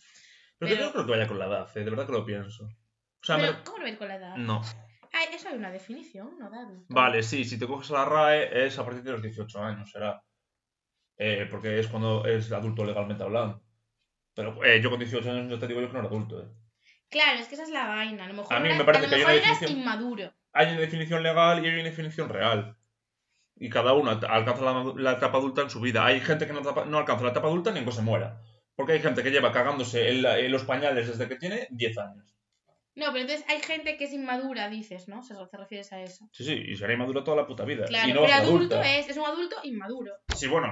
Pero, Pero- yo no creo que vaya con la edad, eh, de verdad que lo pienso. O sea, Pero, me- ¿cómo lo ves con la edad? no. Ay, eso hay una definición, ¿no? Adulto. Vale, sí, si te coges la RAE es a partir de los 18 años, será. Eh, porque es cuando es adulto legalmente hablando. Pero eh, yo con 18 años ya te digo yo que no era adulto. eh. Claro, es que esa es la vaina. A lo mejor, A mí me parece a que hay una definición- inmaduro. Hay una definición legal y hay una definición real. Y cada uno alcanza la, etapa adulta en su vida. Hay gente que no, no alcanza la etapa adulta ni en que se muera. Porque hay gente que lleva cagándose en, la- en los pañales desde que tiene 10 años. No, pero entonces hay gente que es inmadura, dices, ¿no? Se te refieres a eso. Sí, sí, y será inmaduro toda la puta vida. Claro, y no pero adulto adulta. es, es un adulto inmaduro. Sí, bueno.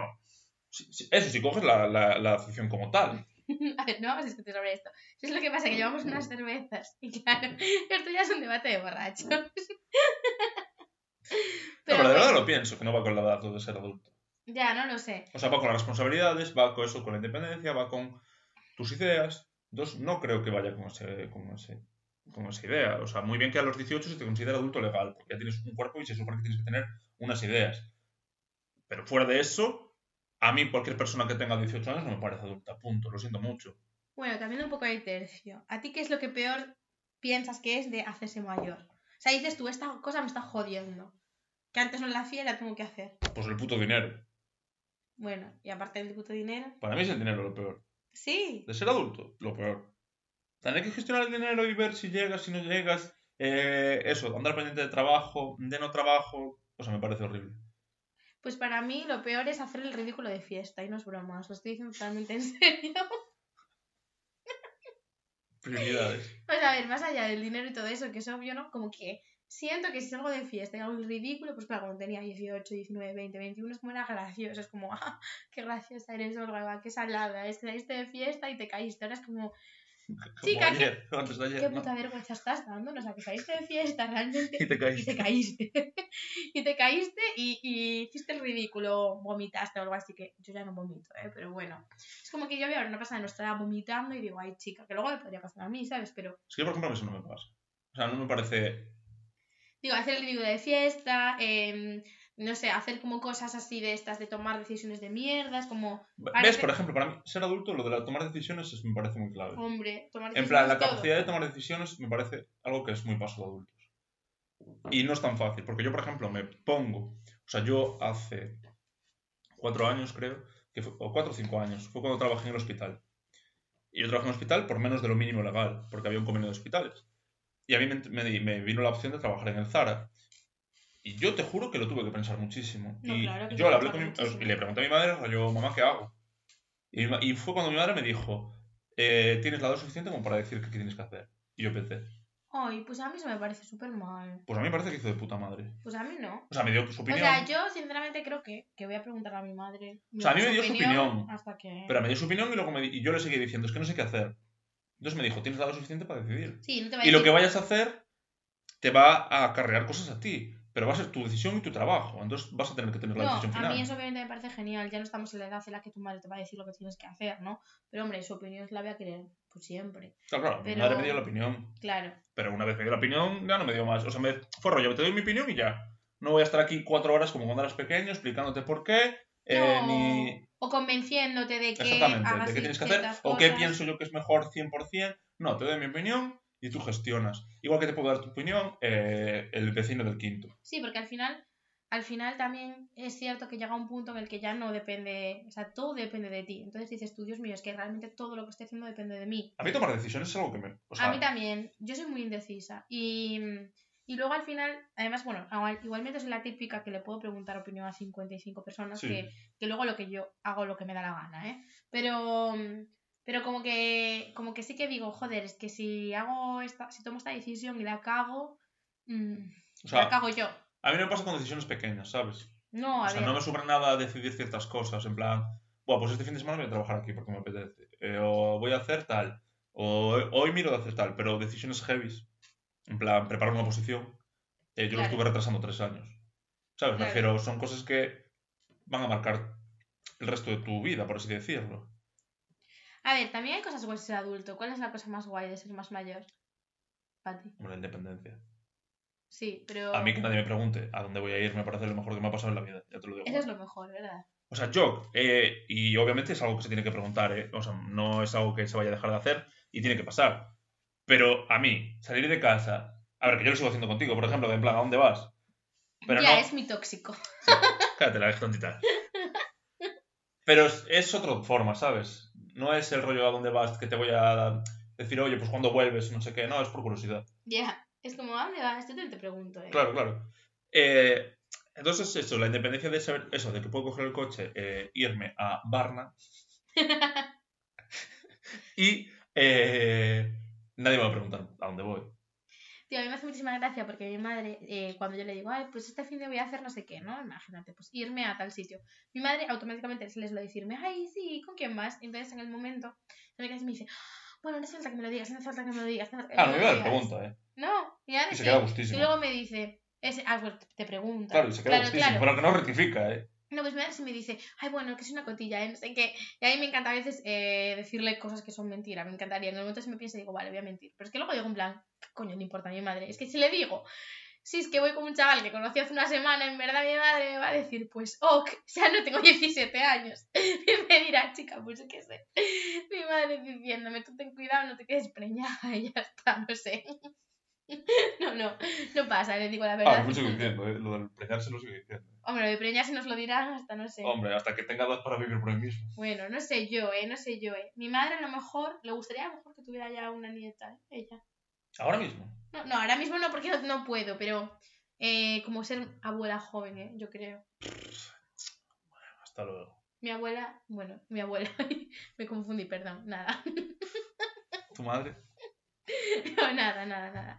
eso, si coges la, la, la acepción como tal. A ver, no vamos a discutir sobre esto. Eso es lo que pasa, que llevamos unas cervezas. Y claro, esto ya es un debate de borrachos. No, pero de verdad lo pienso, que no va con la edad de ser adulto. Ya, no lo sé. O sea, va con las responsabilidades, va con eso, con la independencia, va con tus ideas. Dos, no creo que vaya con ese, con ese con esa idea. O sea, muy bien que a los 18 se te considera adulto legal, porque ya tienes un cuerpo y se supone que tienes que tener unas ideas. Pero fuera de eso, a mí cualquier persona que tenga 18 años no me parece adulta, punto. Lo siento mucho. Bueno, cambiando un poco de tercio. ¿A ti qué es lo que peor piensas que es de hacerse mayor? O sea, dices tú, esta cosa me está jodiendo. Que antes no la hacía y la tengo que hacer. Pues el puto dinero. Bueno, y aparte del puto dinero. Para mí es el dinero lo peor. Sí. De ser adulto, lo peor. Tener que gestionar el dinero y ver si llegas, si no llegas. eh, eso, andar pendiente de trabajo, de no trabajo. O sea, me parece horrible. Pues para mí lo peor es hacer el ridículo de fiesta. Y no es broma, os lo estoy diciendo totalmente en serio. Prioridades. Pues a ver, más allá del dinero y todo eso, que es obvio, ¿no? Como que siento que si salgo de fiesta y el ridículo, pues claro, cuando tenía 18, 19, 20, 21, es como era gracioso. Es como, ah, qué graciosa eres, Olga, qué salada. Es que saliste de fiesta y te caíste. Ahora es Como Chica, ¿qué- ayer, antes de ayer. qué ¿no? puta vergüenza estás dando. ¿no? O sea, que saliste de fiesta realmente Y te y caíste. te caíste. y te caíste y, y hiciste el ridículo, vomitaste o algo así, que yo ya no vomito, ¿eh? Pero bueno, es como que yo veo ahora una persona no estará vomitando y digo, ay chica, que luego me podría pasar a mí, ¿sabes? Pero Es que, por ejemplo, a eso no me pasa. O sea, no me parece. digo, hacer el ridículo de fiesta, em, no sé, hacer como cosas así de estas, de tomar decisiones de mierdas, como, ¿Ves? Por ejemplo, para mí, ser adulto, lo de la- tomar decisiones es- me parece muy clave. hombre, tomar En plan, la decisiones, todo. capacidad de tomar decisiones me parece algo que es muy paso de adultos. Y no es tan fácil, porque yo, por ejemplo, me pongo. O sea, yo hace cuatro años, creo, que fue- o cuatro o cinco años, fue cuando trabajé en el hospital. Y yo trabajé en el hospital por menos de lo mínimo legal, porque había un convenio de hospitales. Y a mí me, me- me vino la opción de trabajar en el Zara. Y yo te juro que lo tuve que pensar muchísimo. No, y claro yo se le hablé con mi- y le pregunté a mi madre, yo, mamá, ¿qué hago? Y, y fue cuando mi madre me dijo, eh, tienes la edad suficiente como para decir qué tienes que hacer. Y yo pensé, Ay, pues a mí eso me parece súper mal. pues a mí me parece que hizo de puta madre. Pues a mí no. O sea, me dio su O opinión, sea, yo sinceramente creo que, que voy a preguntar a mi madre. O sea, a mí me dio su opinión. Hasta que... pero me dio su opinión y, luego me di- y yo le seguí diciendo, es que no sé qué hacer. Entonces me dijo, tienes la edad suficiente para decidir. Sí, no te va a Y lo que vayas a hacer te va a acarrear cosas a ti, pero va a ser tu decisión y tu trabajo. Entonces vas a tener que tener la No, decisión a final. mí eso obviamente me parece genial. Ya no estamos en la edad en la que tu madre te va a decir lo que tienes que hacer, ¿no? Pero hombre, su opinión la voy a querer por siempre. Claro, claro, mi pero- madre me dio la opinión, Claro. pero una vez me dio la opinión, ya no me dio más. O sea, me fue rollo, te doy mi opinión y ya. No voy a estar aquí cuatro horas como cuando eras pequeño explicándote por qué, eh, No, ni... O convenciéndote de que Exactamente, hagas de qué tienes que hacer, ciertas o qué cosas. pienso yo que es mejor 100%. No, te doy mi opinión y tú gestionas. Igual que te puedo dar tu opinión eh, el vecino del quinto. Sí, porque al final, al final también es cierto que llega un punto en el que ya no depende, o sea, todo depende de ti. Entonces dices tú, Dios mío, es que realmente todo lo que estoy haciendo depende de mí. A mí tomar decisiones es algo que me... O sea, A mí también, yo soy muy indecisa. Y, y luego al final, además, bueno, igual- igualmente soy la típica que le puedo preguntar opinión a 55 personas, Sí. que, que luego lo que yo hago lo que me da la gana, ¿eh? Pero, pero como que, como que sí que digo, joder, es que si hago esta, si tomo esta decisión y la cago, mm, o sea, la cago yo. a mí me pasa con decisiones pequeñas, ¿sabes? No, a O sea, ver. no me sobra nada decidir ciertas cosas, en plan, bueno, pues este fin de semana voy a trabajar aquí porque me apetece, eh, o voy a hacer tal, o hoy miro de hacer tal, pero decisiones heavies, en plan, preparar una posición, eh, yo lo Claro. estuve retrasando tres años, ¿sabes? Me Claro. refiero, son cosas que van a marcar el resto de tu vida, por así decirlo. A ver, también hay cosas guays de ser adulto. ¿Cuál es la cosa más guay de ser más mayor? Pati. La independencia. Sí, pero. A mí que nadie me pregunte a dónde voy a ir me parece lo mejor que me ha pasado en la vida, ya te lo digo. Eso es lo mejor, ¿verdad? O sea, yo, eh, y obviamente es algo que se tiene que preguntar, ¿eh? O sea, no es algo que se vaya a dejar de hacer y tiene que pasar. Pero a mí, salir de casa, a ver, que yo lo sigo haciendo contigo, por ejemplo, de en plan, ¿a dónde vas? Pero ya, no, es mi tóxico. cállate la dejo tontita. Pero es, es otra forma, ¿sabes? No es el rollo a dónde vas que te voy a decir, oye, pues cuando vuelves, no sé qué, no, es por curiosidad. Ya. Es como, ¿a dónde vas? Yo te, te pregunto, ¿eh? Claro, claro. Eh, entonces, eso, la independencia de saber, eso, de que puedo coger el coche, eh, irme a Varna y eh, nadie me va a preguntar a dónde voy. Tío, a mí me hace muchísima gracia porque mi madre, eh, cuando yo le digo, ay, pues este fin de voy a hacer no sé qué, ¿no? Imagínate, pues irme a tal sitio. Mi madre automáticamente se les lo decirme, ay, sí, ¿con quién más? Entonces en el momento, me dice, bueno, no hace falta que me lo digas, no hace falta que me lo digas. no Ah, me me dar digas". pregunta, ¿eh? No, y, ahora Y se queda Y gustísimo. luego me dice, ese, ah, pues te pregunta. Claro, y se queda Claro, gustísimo, claro. pero que no rectifica, ¿eh? No, pues madre sí me dice, ay, bueno, que es una cotilla, ¿eh? No sé qué. Y a mí me encanta a veces eh, decirle cosas que son mentira, me encantaría. En el momento se me piensa y digo, vale, voy a mentir. Pero es que luego digo en plan, coño, no importa a mi madre. Es que si le digo, si es que voy con un chaval que conocí hace una semana, en verdad mi madre me va a decir, pues, ok, ya no tengo 17 años. Y me dirá, chica, pues qué sé. Mi madre diciéndome, tú ten cuidado, no te quedes preñada. Y ya está, no sé. No, no, no pasa, le digo la Ah, verdad. lo sigo diciendo, ¿eh? Lo del preñarse lo sigo diciendo. Hombre, lo de preñarse nos lo dirán hasta no sé. Hombre, hasta que tenga edad para vivir por él mismo. Bueno, no sé yo, eh, no sé yo, eh. Mi madre a lo mejor, le gustaría a lo mejor que tuviera ya una nieta, ¿eh? ella. Ahora mismo. No, no, ahora mismo no, porque no, no puedo, pero eh, como ser abuela joven, ¿eh? Yo creo. Hasta luego. Mi abuela, bueno, mi abuela, me confundí, perdón, nada. ¿Tu madre? No, nada, nada, nada.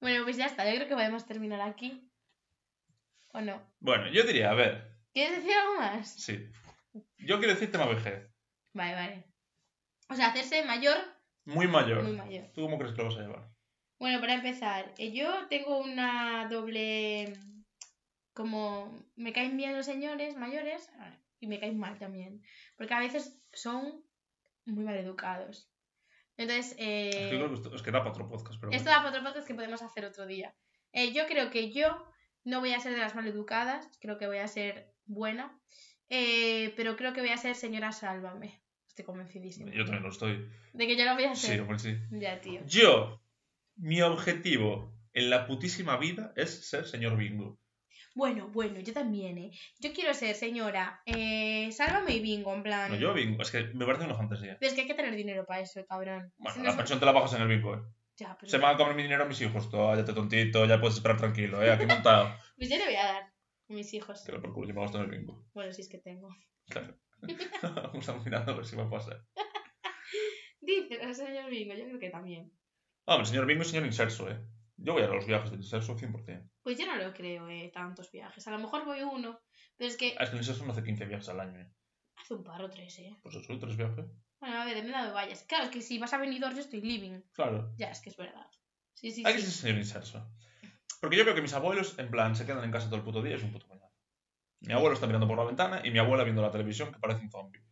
Bueno, pues ya está, yo creo que podemos terminar aquí. ¿O no? Bueno, yo diría, a ver, ¿Quieres decir algo más? sí. Yo quiero decir tema vejez. Vale, vale. O sea, hacerse mayor, Muy mayor. muy mayor. ¿Tú cómo crees que lo vas a llevar? Bueno, para empezar, eh, yo tengo una doble... Como me caen bien los señores mayores ah, y me caen mal también. Porque a veces son muy mal educados. Entonces, eh, Es que es da para otro podcast, pero esto da para otro podcast que podemos hacer otro día. Eh, yo creo que yo no voy a ser de las mal educadas, creo que voy a ser buena. eh, pero creo que voy a ser señora sálvame. Estoy convencidísima. Yo también lo estoy. De que yo lo voy a Sí, ser. hombre, sí. Ya, tío. Yo, mi objetivo en la putísima vida es ser señor bingo. Bueno, bueno, yo también, ¿eh? Yo quiero ser señora, eh, sálvame y bingo, en plan... No, yo bingo. Es que me parece una fantasía. Pero es que hay que tener dinero para eso, cabrón. Bueno, la es- pensión te la bajas en el bingo, eh. Ya, pero... Se me van a comer mi dinero a mis hijos. Tú, Cállate tontito, ya puedes esperar tranquilo, eh. Aquí montado. Pues yo le voy a dar a mis hijos. Que lo por culo, yo me gasto en el bingo. Bueno, si es que tengo. Claro. Vamos a mirando a ver si va a pasar. Dice el señor bingo, yo creo que también. Hombre, señor bingo y señor inserso, eh. Yo voy a los viajes del inserso 100%. Pues yo no lo creo, eh, tantos viajes. A lo mejor voy uno, pero es que Ah, es que el inserso no hace 15 viajes al año, eh. hace un par o tres, eh. Pues eso, tres viajes. Bueno, a ver, depende de dónde vayas. Claro, es que si vas a Benidorm yo estoy living. Claro. Ya, es que es verdad. Sí, sí, Hay que sí. ser señor inserso. Porque yo creo que mis abuelos, en plan, se quedan en casa todo el puto día y es un puto coñazo. Mi abuelo está mirando por la ventana y mi abuela viendo la televisión que parece un zombie.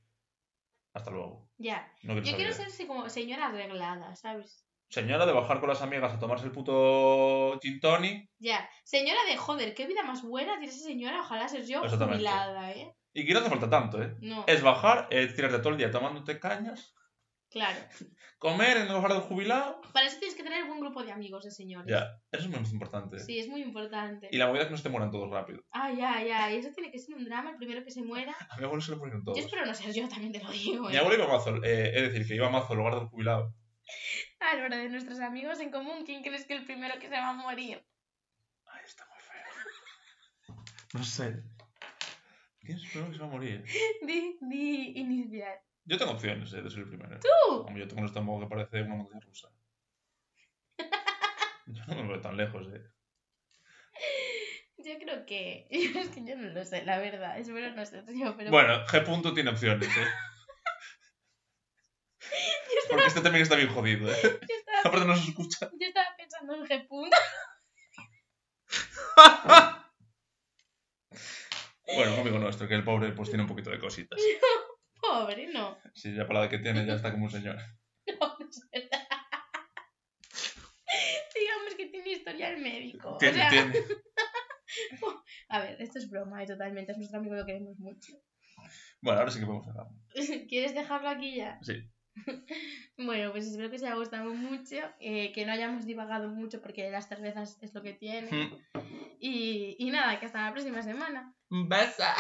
Hasta luego. Ya. No quiero Yo saber. quiero ser como señora arreglada, ¿sabes? Señora de bajar con las amigas a tomarse el puto gin tonic Ya. Señora de joder, qué vida más buena tiene esa señora. Ojalá ser yo jubilada, ¿eh? y que no hace falta tanto, ¿eh? No, Es bajar, eh, tirarte todo el día tomándote cañas, claro. comer en el hogar del jubilado. Para eso tienes que tener buen grupo de amigos de señores. Ya, eso es muy importante. Sí, es muy importante. Y la movida es que no se te mueran todos rápido. Ah, ya, ya. Y eso tiene que ser un drama, el primero que se muera. A mi abuelo se le murieron todos. Yo espero no ser yo, también te lo digo. Mi ¿eh? abuelo iba mazo, eh, es decir, que iba mazo al hogar del jubilado. A la hora de nuestros amigos en común, ¿quién crees que es el primero que se va a morir? Ay, está muy feo. No sé. ¿Quién es el primero que se va a morir? Di, di iniciar. Yo tengo opciones eh, de ser el primero. ¡Tú! Hombre, yo tengo un estómago que parece una montaña rusa. Yo no me veo tan lejos, eh. Yo creo que. Es que yo no lo sé, la verdad. No ser yo, pero. Bueno, G. punto tiene opciones, eh. Porque este también está bien jodido, eh. Estaba, Aparte no se escucha. yo estaba pensando en G. Bueno, un amigo nuestro, que el pobre pues tiene un poquito de cositas. Pobre, no. Si ya para la que tiene ya está como un señor. No, no es verdad. Digamos que tiene historial médico. Tiene, o sea, tiene. A ver, esto es broma, ¿eh? totalmente. Es nuestro amigo, lo queremos mucho. Bueno, ahora sí que podemos cerrar. ¿Quieres dejarlo aquí ya? Sí. Bueno, pues espero que os haya gustado mucho, eh, que no hayamos divagado mucho porque las cervezas es lo que tiene. Y, y nada, que hasta la próxima semana. Besa.